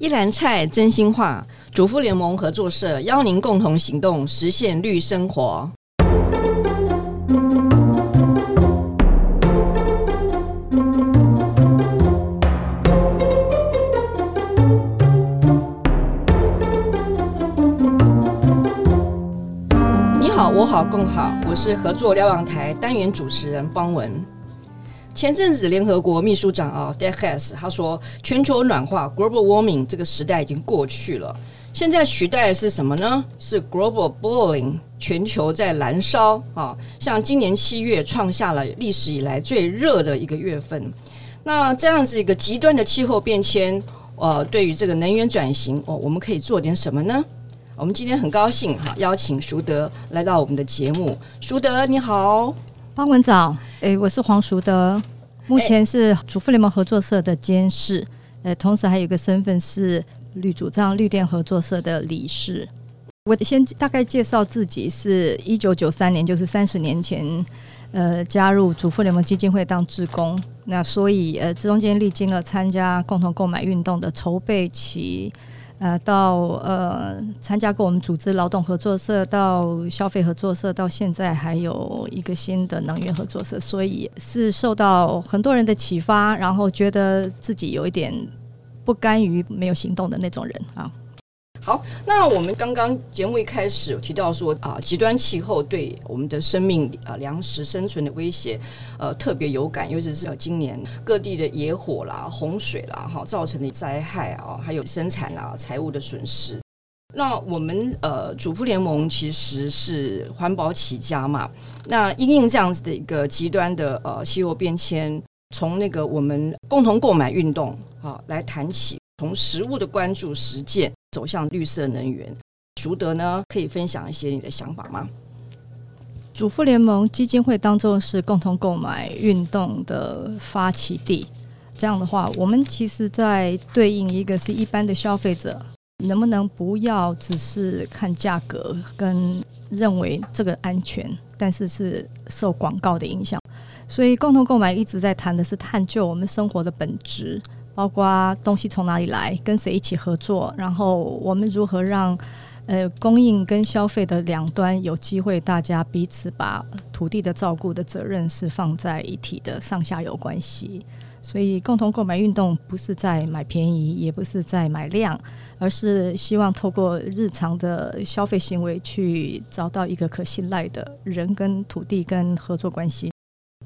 一篮菜真心话，主妇联盟合作社邀您共同行动，实现绿生活。你好，我好，共好，我是合作瞭望台单元主持人方文。前阵子，联合国秘书长啊 d e c h e s 他说，全球暖化 （Global Warming） 这个时代已经过去了，现在取代的是什么呢？是 Global Boiling，全球在燃烧啊！像今年七月创下了历史以来最热的一个月份。那这样子一个极端的气候变迁，呃，对于这个能源转型，哦，我们可以做点什么呢？我们今天很高兴哈，邀请淑德来到我们的节目。淑德，你好。方文早，诶，我是黄淑德，目前是主妇联盟合作社的监事，呃，同时还有一个身份是绿主张绿电合作社的理事。我先大概介绍自己，是一九九三年，就是三十年前，呃，加入主妇联盟基金会当志工，那所以呃，中间历经了参加共同购买运动的筹备期。呃，到呃参加过我们组织劳动合作社，到消费合作社，到现在还有一个新的能源合作社，所以是受到很多人的启发，然后觉得自己有一点不甘于没有行动的那种人啊。好，那我们刚刚节目一开始有提到说啊，极端气候对我们的生命啊、粮食生存的威胁，呃，特别有感，尤其是今年各地的野火啦、洪水啦，哈，造成的灾害啊，还有生产啊、财务的损失。那我们呃，主妇联盟其实是环保起家嘛，那因应这样子的一个极端的呃气候变迁，从那个我们共同购买运动啊来谈起，从食物的关注实践。走向绿色能源，淑德呢，可以分享一些你的想法吗？主妇联盟基金会当中是共同购买运动的发起地，这样的话，我们其实在对应一个是一般的消费者，能不能不要只是看价格跟认为这个安全，但是是受广告的影响，所以共同购买一直在谈的是探究我们生活的本质。包括东西从哪里来，跟谁一起合作，然后我们如何让呃供应跟消费的两端有机会，大家彼此把土地的照顾的责任是放在一体的上下游关系。所以共同购买运动不是在买便宜，也不是在买量，而是希望透过日常的消费行为去找到一个可信赖的人跟土地跟合作关系。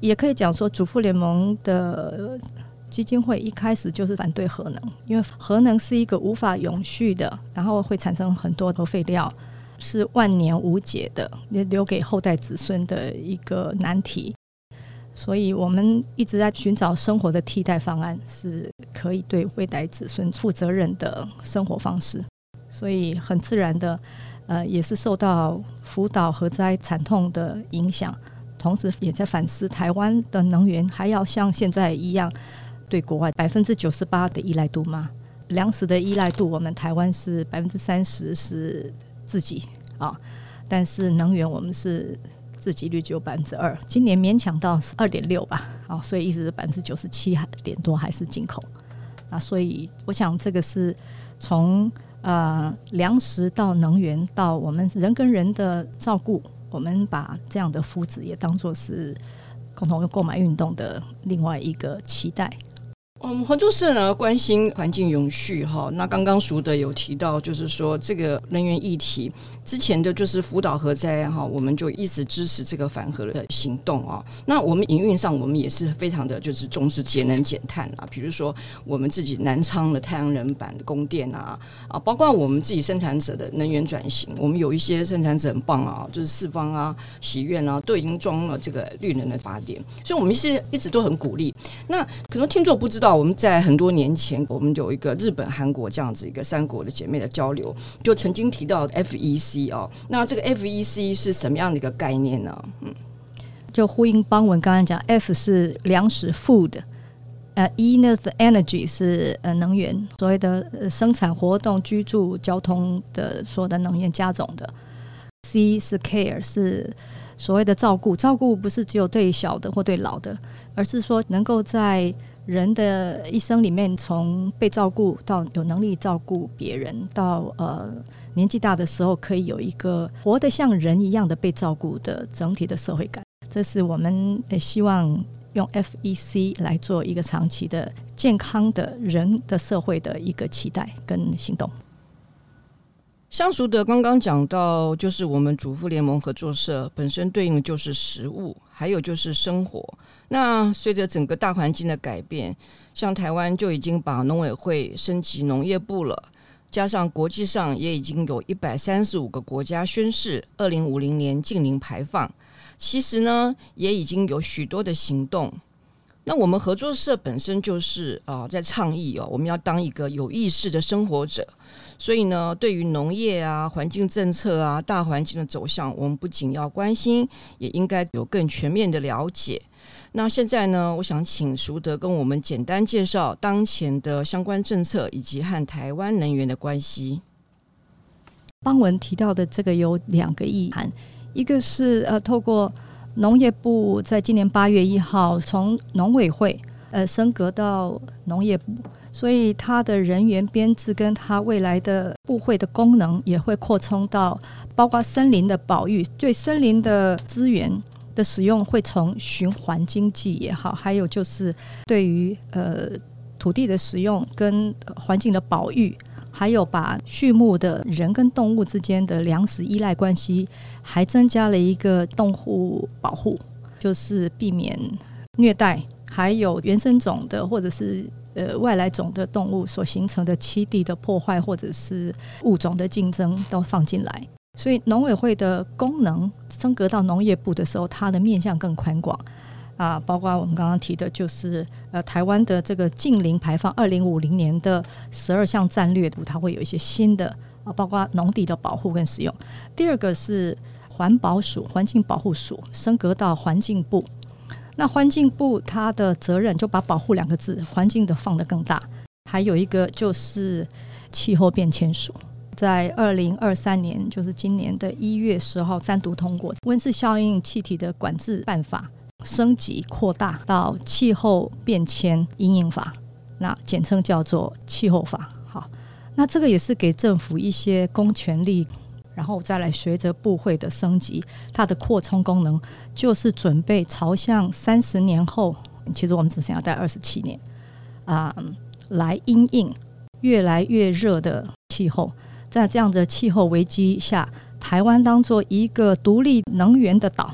也可以讲说，主妇联盟的。基金会一开始就是反对核能，因为核能是一个无法永续的，然后会产生很多核废料，是万年无解的，也留给后代子孙的一个难题。所以我们一直在寻找生活的替代方案，是可以对未来子孙负责任的生活方式。所以很自然的，呃，也是受到福岛核灾惨痛的影响，同时也在反思台湾的能源还要像现在一样。对国外百分之九十八的依赖度吗？粮食的依赖度，我们台湾是百分之三十是自己啊，但是能源我们是自给率只有百分之二，今年勉强到二点六吧，啊，所以一直百分之九十七点多还是进口，啊，所以我想这个是从呃粮食到能源到我们人跟人的照顾，我们把这样的福祉也当作是共同购买运动的另外一个期待。我们合作社呢，关心环境永续哈。那刚刚熟的有提到，就是说这个能源议题之前的就是福岛核灾哈，我们就一直支持这个反核的行动啊。那我们营运上，我们也是非常的就是重视节能减碳啊。比如说我们自己南昌的太阳能板的供电啊啊，包括我们自己生产者的能源转型，我们有一些生产者很棒啊，就是四方啊、喜悦啊，都已经装了这个绿能的发电，所以我们是一直都很鼓励。那可能听众不知道。我们在很多年前，我们有一个日本、韩国这样子一个三国的姐妹的交流，就曾经提到 FEC 哦。那这个 FEC 是什么样的一个概念呢？嗯，就呼应邦文刚刚讲，F 是粮食 （food），呃，E 呢是 energy 是呃能源，所谓的生产活动、居住、交通的所有的能源加总的。C 是 care 是所谓的照顾，照顾不是只有对小的或对老的，而是说能够在人的一生里面，从被照顾到有能力照顾别人，到呃年纪大的时候，可以有一个活得像人一样的被照顾的整体的社会感。这是我们也希望用 FEC 来做一个长期的健康的人的社会的一个期待跟行动。像熟德刚刚讲到，就是我们主妇联盟合作社本身对应的就是食物，还有就是生活。那随着整个大环境的改变，像台湾就已经把农委会升级农业部了，加上国际上也已经有一百三十五个国家宣誓二零五零年净零排放。其实呢，也已经有许多的行动。那我们合作社本身就是啊、在倡议哦，我们要当一个有意识的生活者。所以呢，对于农业啊、环境政策啊、大环境的走向，我们不仅要关心，也应该有更全面的了解。那现在呢，我想请淑德跟我们简单介绍当前的相关政策以及和台湾能源的关系。邦文提到的这个有两个意涵，一个是呃，透过农业部在今年八月一号从农委会呃升格到农业部。所以，它的人员编制跟它未来的部会的功能也会扩充到包括森林的保育，对森林的资源的使用会从循环经济也好，还有就是对于呃土地的使用跟环境的保育，还有把畜牧的人跟动物之间的粮食依赖关系，还增加了一个动物保护，就是避免虐待，还有原生种的或者是。呃，外来种的动物所形成的栖地的破坏，或者是物种的竞争，都放进来。所以农委会的功能升格到农业部的时候，它的面向更宽广啊，包括我们刚刚提的，就是呃，台湾的这个近零排放，二零五零年的十二项战略图，它会有一些新的啊，包括农地的保护跟使用。第二个是环保署，环境保护署升格到环境部。那环境部它的责任就把保护两个字，环境的放得更大。还有一个就是气候变迁署，在二零二三年，就是今年的一月十号单独通过温室效应气体的管制办法，升级扩大到气候变迁阴影法，那简称叫做气候法。好，那这个也是给政府一些公权力。然后再来随着部会的升级，它的扩充功能就是准备朝向三十年后，其实我们只剩下待二十七年啊，来因应越来越热的气候，在这样的气候危机下，台湾当做一个独立能源的岛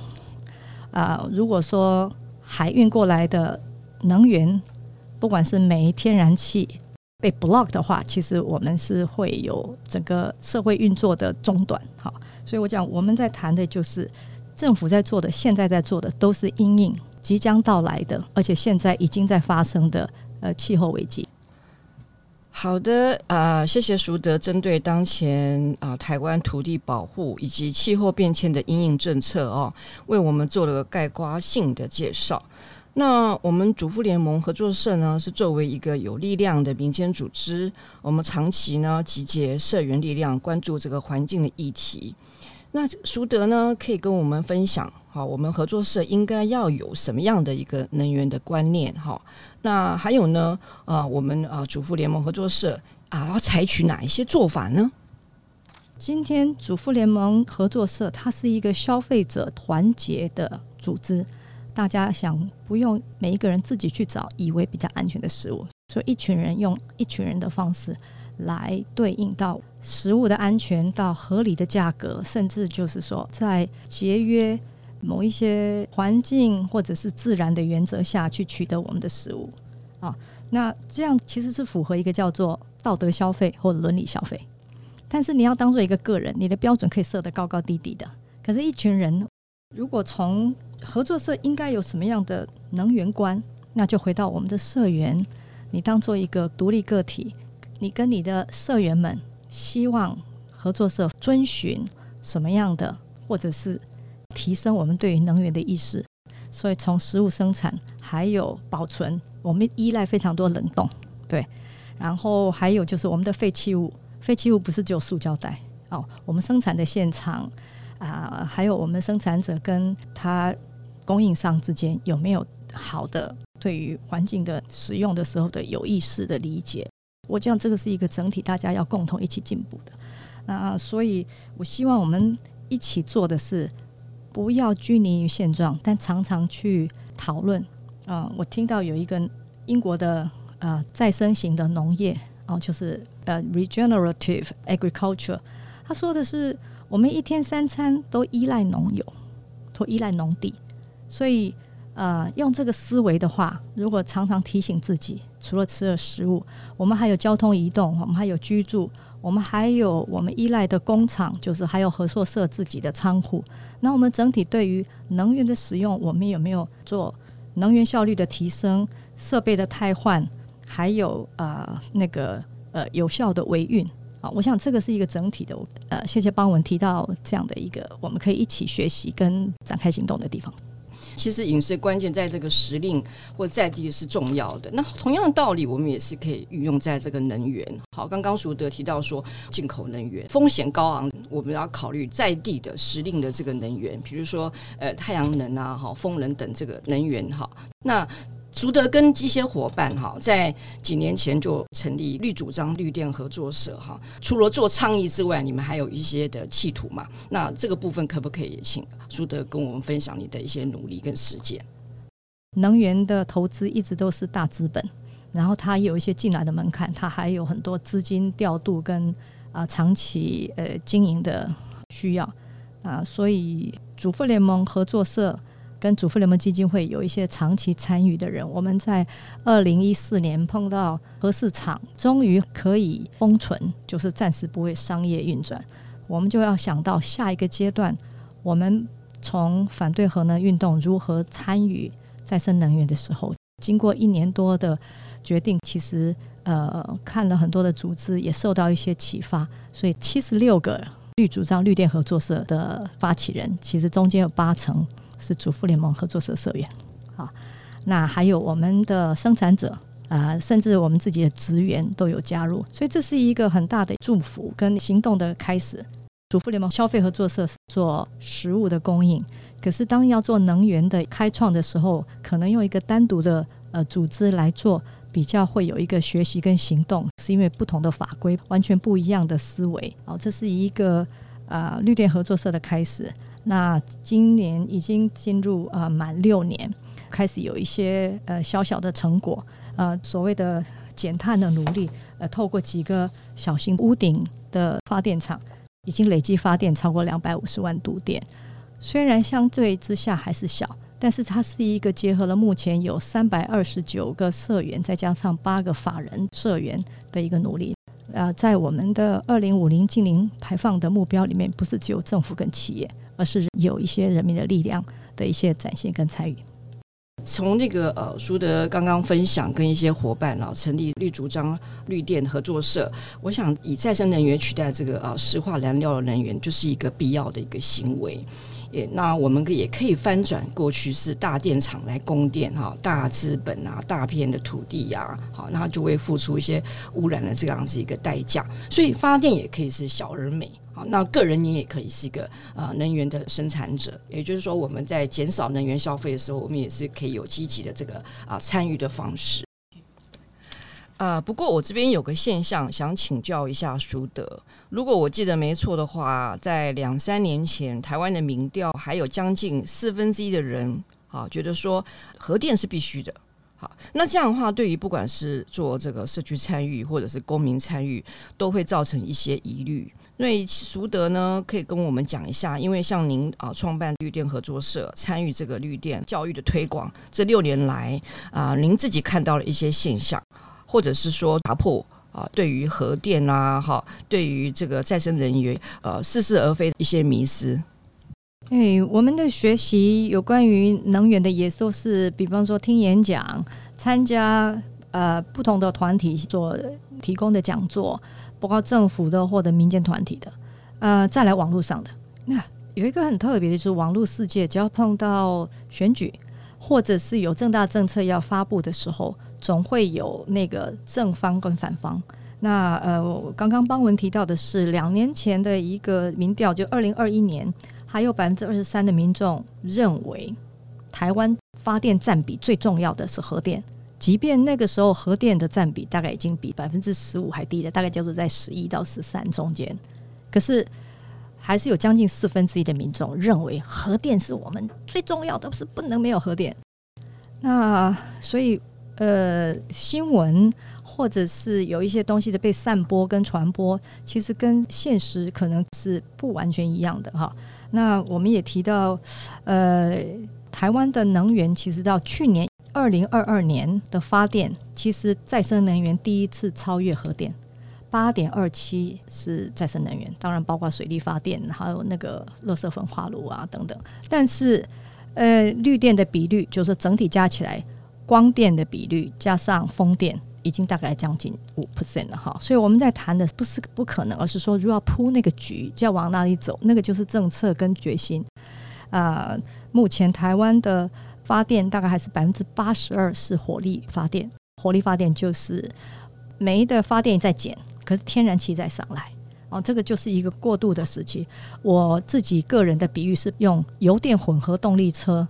啊，如果说海运过来的能源，不管是煤、天然气。被 block 的话，其实我们是会有整个社会运作的中断。好，所以我讲我们在谈的就是政府在做的，现在在做的都是因应即将到来的，而且现在已经在发生的呃气候危机。好的啊、呃，谢谢淑德针对当前啊、台湾土地保护以及气候变迁的因应政策哦，为我们做了个概括性的介绍。那我们主妇联盟合作社呢，是作为一个有力量的民间组织，我们长期呢集结社员力量，关注这个环境的议题。那淑德呢，可以跟我们分享，好，我们合作社应该要有什么样的一个能源的观念？哈，那还有呢，啊，我们啊主妇联盟合作社啊，要采取哪一些做法呢？今天主妇联盟合作社，它是一个消费者团结的组织。大家想不用每一个人自己去找以为比较安全的食物，所以一群人用一群人的方式来对应到食物的安全，到合理的价格，甚至就是说在节约某一些环境或者是自然的原则下去取得我们的食物啊。那这样其实是符合一个叫做道德消费或伦理消费。但是你要当做一个个人，你的标准可以设得高高低低的。可是，一群人如果从合作社应该有什么样的能源观？那就回到我们的社员，你当做一个独立个体，你跟你的社员们希望合作社遵循什么样的，或者是提升我们对于能源的意识。所以从食物生产还有保存，我们依赖非常多冷冻，对。然后还有就是我们的废弃物，废弃物不是只有塑胶袋哦，我们生产的现场啊，还有我们生产者跟他。供应商之间有没有好的对于环境的使用的时候的有意识的理解。我讲这个是一个整体，大家要共同一起进步的。那所以，我希望我们一起做的是，不要拘泥于现状，但常常去讨论。啊、我听到有一个英国的呃再生型的农业，哦、就是呃 regenerative agriculture，他说的是，我们一天三餐都依赖农友，都依赖农地，所以。呃，用这个思维的话，如果常常提醒自己，除了吃的食物，我们还有交通移动，我们还有居住，我们还有我们依赖的工厂，就是还有合作社自己的仓库。那我们整体对于能源的使用，我们有没有做能源效率的提升、设备的汰换，还有呃那个呃有效的维运啊？我想这个是一个整体的。呃，谢谢邦文提到这样的一个，我们可以一起学习跟展开行动的地方。其实饮食关键在这个时令或在地是重要的。那同样的道理，我们也是可以运用在这个能源。好，刚刚淑德提到说，进口能源风险高昂，我们要考虑在地的时令的这个能源，比如说呃太阳能啊、哈风能等这个能源。哈，那。淑德跟一些伙伴哈，在几年前就成立绿主张绿电合作社哈。除了做倡议之外，你们还有一些的企图嘛？那这个部分可不可以请淑德跟我们分享你的一些努力跟实践？能源的投资一直都是大资本，然后它有一些进来的门槛，它还有很多资金调度跟啊、长期呃经营的需要啊、所以主妇联盟合作社。跟主妇联盟基金会有一些长期参与的人，我们在二零一四年碰到核市场终于可以封存，就是暂时不会商业运转，我们就要想到下一个阶段，我们从反对核能运动如何参与再生能源的时候，经过一年多的决定，其实呃看了很多的组织，也受到一些启发，所以七十六个绿主张绿电合作社的发起人，其实中间有八成。是主妇联盟合作社社员，啊，那还有我们的生产者啊，甚至我们自己的职员都有加入，所以这是一个很大的祝福跟行动的开始。主妇联盟消费合作社做食物的供应，可是当要做能源的开创的时候，可能用一个单独的呃组织来做，比较会有一个学习跟行动，是因为不同的法规，完全不一样的思维。哦，这是一个啊绿电合作社的开始。那今年已经进入呃满六年，开始有一些呃小小的成果，呃所谓的减碳的努力，呃透过几个小型屋顶的发电厂，已经累计发电超过两百五十万度电。虽然相对之下还是小，但是它是一个结合了目前有三百二十九个社员，再加上八个法人社员的一个努力。呃，在我们的二零五零净零排放的目标里面，不是只有政府跟企业。而是有一些人民的力量的一些展现跟参与。从那个呃，苏德刚刚分享跟一些伙伴啊，成立绿竹张绿电合作社，我想以再生能源取代这个呃石化燃料的能源，就是一个必要的一个行为。也，那我们也可以翻转过去是大电厂来供电哈，大资本啊，大片的土地呀，好，那就会付出一些污染的这样子一个代价。所以发电也可以是小而美，好，那个人你也可以是一个呃能源的生产者。也就是说，我们在减少能源消费的时候，我们也是可以有积极的这个啊参与的方式。啊、不过我这边有个现象想请教一下淑德，如果我记得没错的话，在两三年前，台湾的民调还有将近四分之一的人啊，觉得说核电是必须的。好，那这样的话，对于不管是做这个社区参与或者是公民参与，都会造成一些疑虑。所以淑德呢，可以跟我们讲一下，因为像您啊，创办绿电合作社，参与这个绿电教育的推广，这六年来啊，您自己看到了一些现象。或者是说打破啊，对于核电啊，哈，对于这个再生能源，呃，似是而非的一些迷思。哎，我们的学习有关于能源的，也都是，比方说听演讲，参加呃不同的团体所提供的讲座，包括政府的或者民间团体的，呃，再来网络上的。那有一个很特别的，就是网络世界，只要碰到选举，或者是有重大政策要发布的时候。总会有那个正方跟反方。那呃，我刚刚邦文提到的是两年前的一个民调，就二零二一年，还有百分之二十三的民众认为台湾发电占比最重要的是核电，即便那个时候核电的占比大概已经比百分之十五还低了，大概就是在十一到十三中间，可是还是有将近四分之一的民众认为核电是我们最重要的，是不能没有核电。那所以呃，新闻或者是有一些东西的被散播跟传播，其实跟现实可能是不完全一样的哈。那我们也提到，呃，台湾的能源其实到去年二零二二年的发电，其实再生能源第一次超越核电，八点二七是再生能源，当然包括水力发电，还有那个热色焚化炉啊等等。但是，呃，绿电的比率就是整体加起来，光电的比率加上风电。已经大概将近五 percent 了哈，所以我们在谈的不是不可能，而是说如果要铺那个局，就要往哪里走，那个就是政策跟决心。啊、呃，目前台湾的发电大概还是百分之八十二是火力发电，火力发电就是煤的发电在减，可是天然气在上来，哦，这个就是一个过渡的时期。我自己个人的比喻是用油电混合动力车。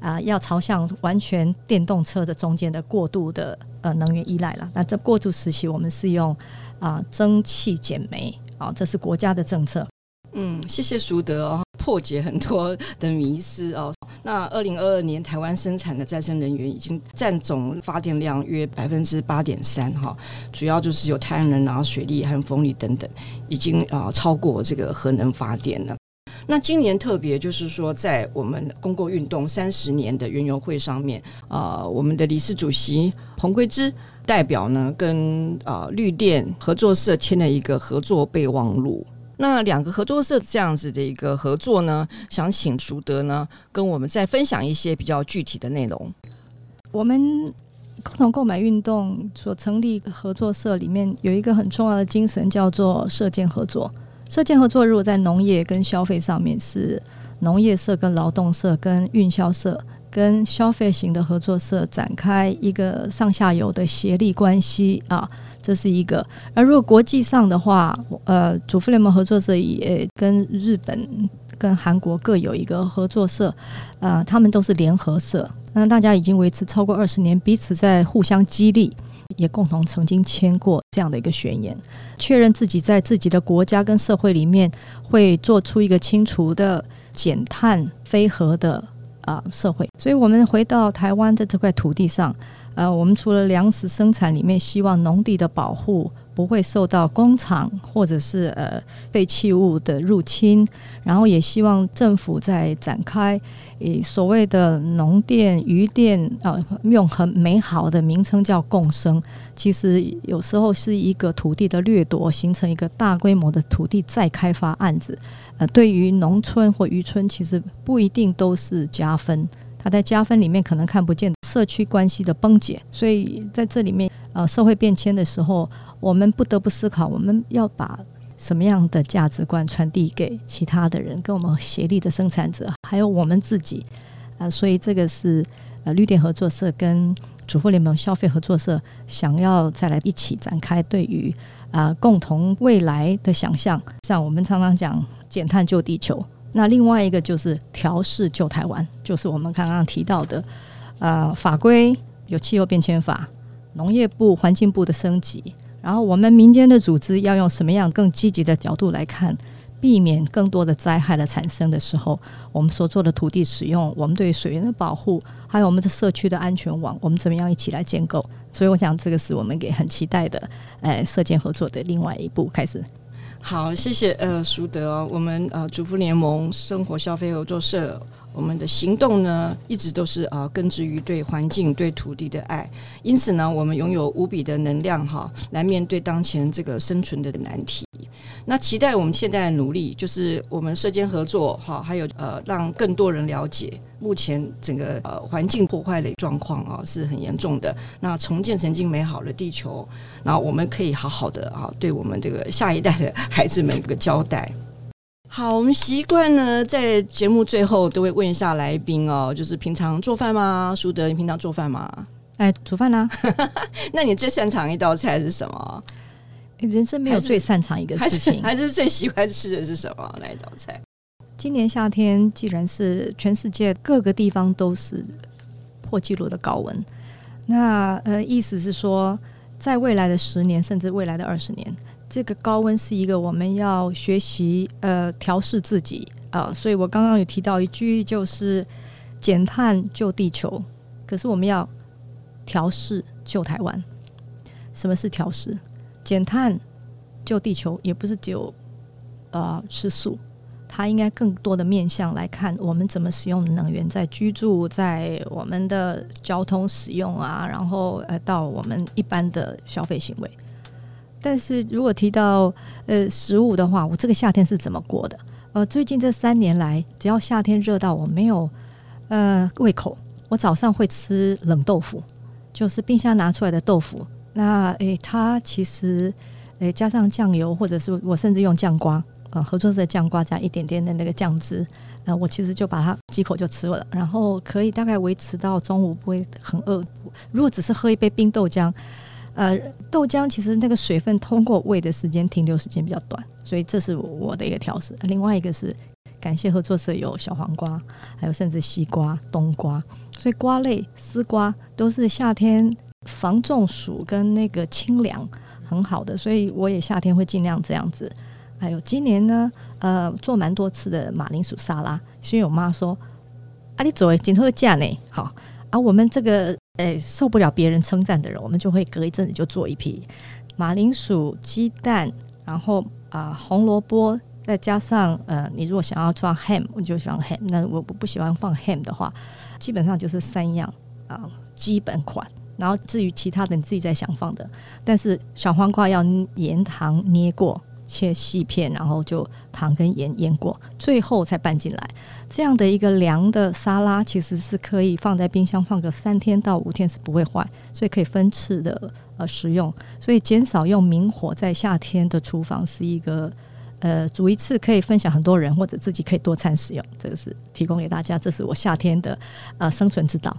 啊、要朝向完全电动车的中间的过渡的呃能源依赖了。那这过渡时期，我们是用啊、蒸汽减煤啊，这是国家的政策。嗯，谢谢淑德哦，破解很多的迷思哦。那二零二二年台湾生产的再生能源已经占总发电量约百分之八点三哈，主要就是有太阳能啊、水力和风力等等，已经啊、超过这个核能发电了。那今年特别就是说，在我们公共运动三十年的园游会上面，呃，我们的理事主席彭桂芝代表呢，跟、呃、绿电合作社签了一个合作备忘录。那两个合作社这样子的一个合作呢，想请淑德呢跟我们再分享一些比较具体的内容。我们共同购买运动所成立合作社里面有一个很重要的精神，叫做社间合作。社建合作，如果在农业跟消费上面是农业社跟劳动社跟运销社跟消费型的合作社展开一个上下游的协力关系啊，这是一个。而如果国际上的话，呃，主妇联盟合作社也跟日本跟韩国各有一个合作社，啊，他们都是联合社，那大家已经维持超过二十年，彼此在互相激励。也共同曾经签过这样的一个宣言，确认自己在自己的国家跟社会里面会做出一个清除的减碳非核的啊社会。所以，我们回到台湾的这块土地上，呃，我们除了粮食生产里面，希望农地的保护。不会受到工厂或者是呃废弃物的入侵，然后也希望政府在展开以所谓的农电、渔电啊，用很美好的名称叫共生，其实有时候是一个土地的掠夺，形成一个大规模的土地再开发案子。呃，对于农村或渔村，其实不一定都是加分，它在加分里面可能看不见社区关系的崩解，所以在这里面。呃，社会变迁的时候，我们不得不思考，我们要把什么样的价值观传递给其他的人，跟我们协力的生产者，还有我们自己。啊、所以这个是呃绿电合作社跟主妇联盟消费合作社想要再来一起展开对于啊、共同未来的想象。像我们常常讲减碳救地球，那另外一个就是调试旧台湾，就是我们刚刚提到的、呃、法规有气候变迁法。农业部、环境部的升级，然后我们民间的组织要用什么样更积极的角度来看，避免更多的灾害的产生的时候，我们所做的土地使用，我们对水源的保护，还有我们的社区的安全网，我们怎么样一起来建构？所以，我想这个是我们给很期待的，呃，社间合作的另外一步开始。好，谢谢呃，淑德，我们呃，主妇联盟生活消费合作社。我们的行动呢，一直都是呃根植于对环境、对土地的爱，因此呢，我们拥有无比的能量哈，来面对当前这个生存的难题。那期待我们现在的努力，就是我们社间合作哈，还有呃让更多人了解目前整个呃环境破坏的状况啊是很严重的。那重建曾经美好的地球，那我们可以好好的啊，对我们这个下一代的孩子们 一个交代。好，我们习惯呢，在节目最后都会问一下来宾哦，就是平常做饭吗？淑德，你平常做饭吗？哎，煮饭呢？那你最擅长一道菜是什么？人生没有最擅长一个事情，还是，最喜欢吃的是什么？那一道菜？今年夏天既然是全世界各个地方都是破纪录的高温，那呃，意思是说，在未来的十年甚至未来的二十年，这个高温是一个我们要学习呃调试自己啊、呃。所以我刚刚有提到一句，就是减碳救地球，可是我们要调试救台湾。什么是调适？减碳救地球，也不是只有呃吃素。它应该更多的面向来看，我们怎么使用能源，在居住，在我们的交通使用啊，然后呃，到我们一般的消费行为。但是如果提到呃食物的话，我这个夏天是怎么过的？呃，最近这三年来，只要夏天热到我没有呃胃口，我早上会吃冷豆腐，就是冰箱拿出来的豆腐。那诶，它其实诶加上酱油，或者是我甚至用酱瓜。啊，合作社的酱瓜加一点点的那个酱汁，呃，我其实就把它几口就吃了，然后可以大概维持到中午不会很饿。如果只是喝一杯冰豆浆，呃，豆浆其实那个水分通过胃的时间停留时间比较短，所以这是我的一个调试。另外一个是感谢合作社有小黄瓜，还有甚至西瓜、冬瓜，所以瓜类丝瓜都是夏天防中暑跟那个清凉很好的，所以我也夏天会尽量这样子。还有今年呢，呃，做蛮多次的马铃薯沙拉，是因为我妈说，啊，你做的真好吃呢，好，啊，我们这个诶、受不了别人称赞的人，我们就会隔一阵子就做一批马铃薯、鸡蛋，然后啊、红萝卜，再加上呃，你如果想要放 ham，我就放 ham，那我不喜欢放 ham 的话，基本上就是三样啊、基本款，然后至于其他的你自己再想放的，但是小黄瓜要盐糖捏过。切细片，然后就糖跟盐腌过，最后才拌进来。这样的一个凉的沙拉，其实是可以放在冰箱放个三天到五天是不会坏，所以可以分次的呃食用。所以减少用明火在夏天的厨房是一个呃煮一次可以分享很多人，或者自己可以多餐使用。这个是提供给大家，这是我夏天的呃生存之道。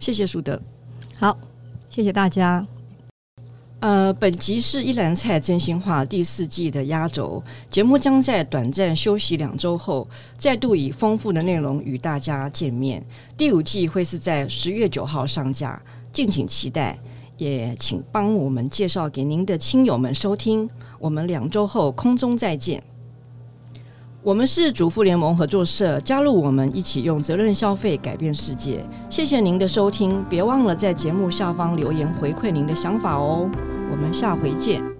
谢谢淑德，好，谢谢大家。呃，本集是一篮菜真心话第四季的压轴，节目将在短暂休息两周后，再度以丰富的内容与大家见面。第五季会是在十月九号上架，敬请期待。也请帮我们介绍给您的亲友们收听。我们两周后空中再见。我们是主妇联盟合作社，加入我们一起用责任消费改变世界。谢谢您的收听，别忘了在节目下方留言回馈您的想法哦。我们下回见。